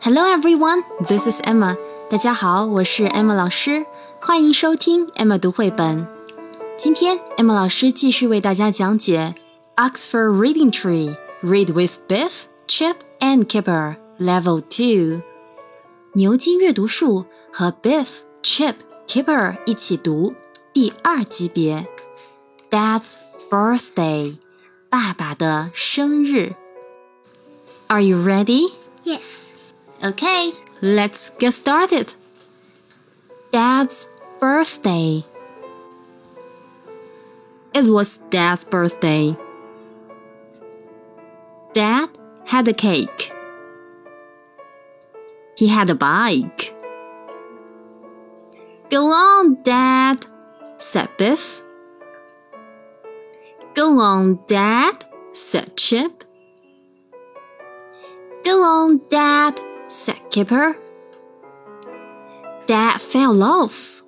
Hello everyone, this is Emma. 大家好，我是 Emma 老师，欢迎收听 Emma 读绘本。今天 Emma 老师继续为大家讲解 Oxford Reading Tree Read with Biff, Chip and Kipper Level Two。牛津阅读树和 Biff, Chip, Kipper 一起读第二级别。Dad's birthday，爸爸的生日。Are you ready? Yes. Okay, let's get started. Dad's birthday. It was Dad's birthday. Dad had a cake. He had a bike. Go on, Dad, said Biff. Go on, Dad, said Chip. Go on, Dad, said Kipper. Dad fell off.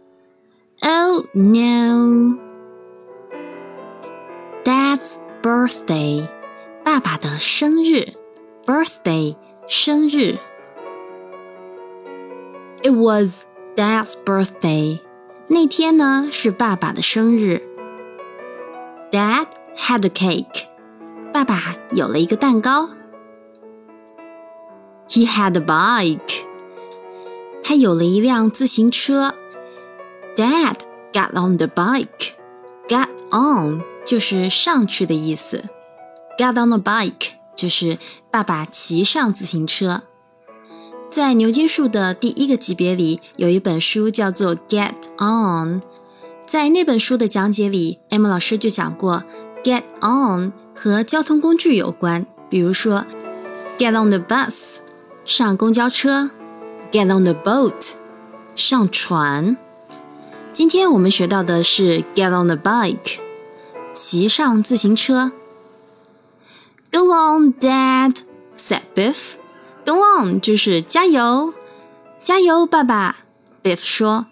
Oh no. Dad's birthday. 爸爸的生日，birthday 生日。It was Dad's birthday. 那天呢是爸爸的生日。Dad had a cake. 爸爸有了一个蛋糕。 He had a bike. 他有了一辆自行车。Dad got on the bike. Got on 就是上去的意思。Got on the bike 就是爸爸骑上自行车。在牛津树的第一个级别里，有一本书叫做《Get On》。在那本书的讲解里，M 老师就讲过，Get on 和交通工具有关，比如说，Get on the bus 上公交车，Get on the boat 上船。今天我们学到的是 Get on the bike 骑上自行车。Go on, Dad," said Biff. "Go on" 就是加油，加油，爸爸。Biff 说。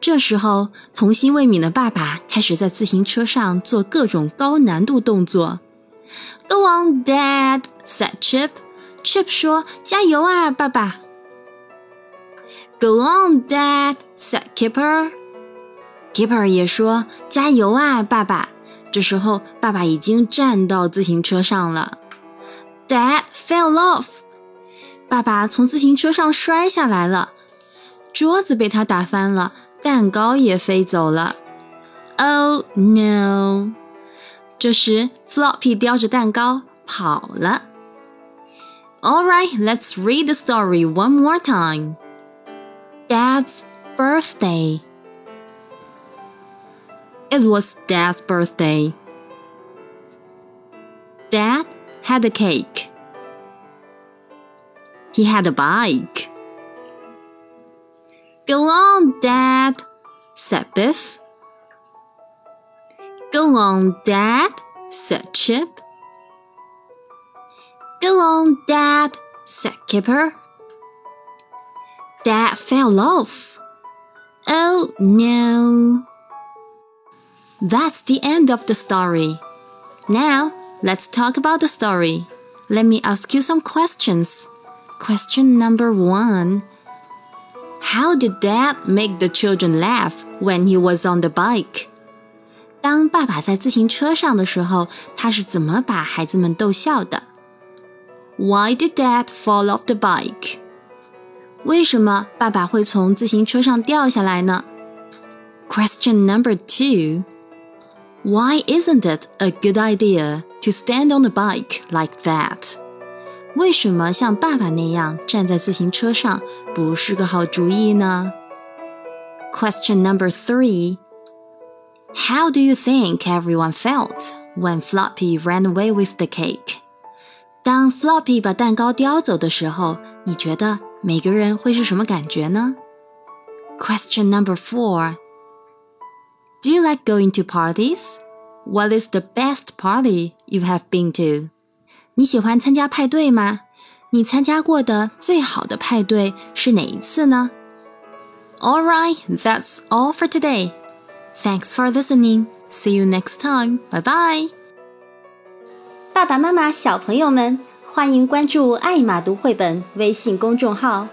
这时候，童心未泯的爸爸开始在自行车上做各种高难度动作。"Go on, Dad," said Chip. Chip 说：“加油啊，爸爸。”"Go on, Dad," said Kipper. Kipper 也说：“加油啊，爸爸。”这时候，爸爸已经站到自行车上了。Dad fell off，爸爸从自行车上摔下来了，桌子被他打翻了，蛋糕也飞走了。Oh no！这时，Floppy 叼着蛋糕跑了。All right, let's read the story one more time. Dad's birthday. It was Dad's birthday. Dad had a cake. He had a bike. Go on, Dad, said Biff. Go on, Dad, said Chip. Go on, Dad, said Kipper. Dad fell off. Oh no. That's the end of the story. Now, let's talk about the story. Let me ask you some questions. Question number one How did Dad make the children laugh when he was on the bike? 当爸爸在自行车上的时候，他是怎么把孩子们逗笑的 ？Why did Dad fall off the bike? 为什么爸爸会从自行车上掉下来呢？Question number two. Why isn't it a good idea to stand on the bike like that? 为什么像爸爸那样站在自行车上不是个好主意呢？Question number three. How do you think everyone felt when Floppy ran away with the cake? 当 Floppy 把蛋糕叼走的时候，你觉得每个人会是什么感觉呢？Question number four. Do you like going to parties? What is the best party you have been to? 你喜欢参加派对吗？你参加过的最好的派对是哪一次呢？All right, that's all for today. Thanks for listening. See you next time. Bye bye. 爸爸妈妈、小朋友们。欢迎关注“爱马读绘本”微信公众号，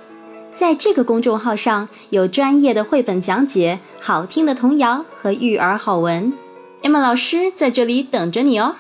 在这个公众号上有专业的绘本讲解、好听的童谣和育儿好文。艾玛老师在这里等着你哦。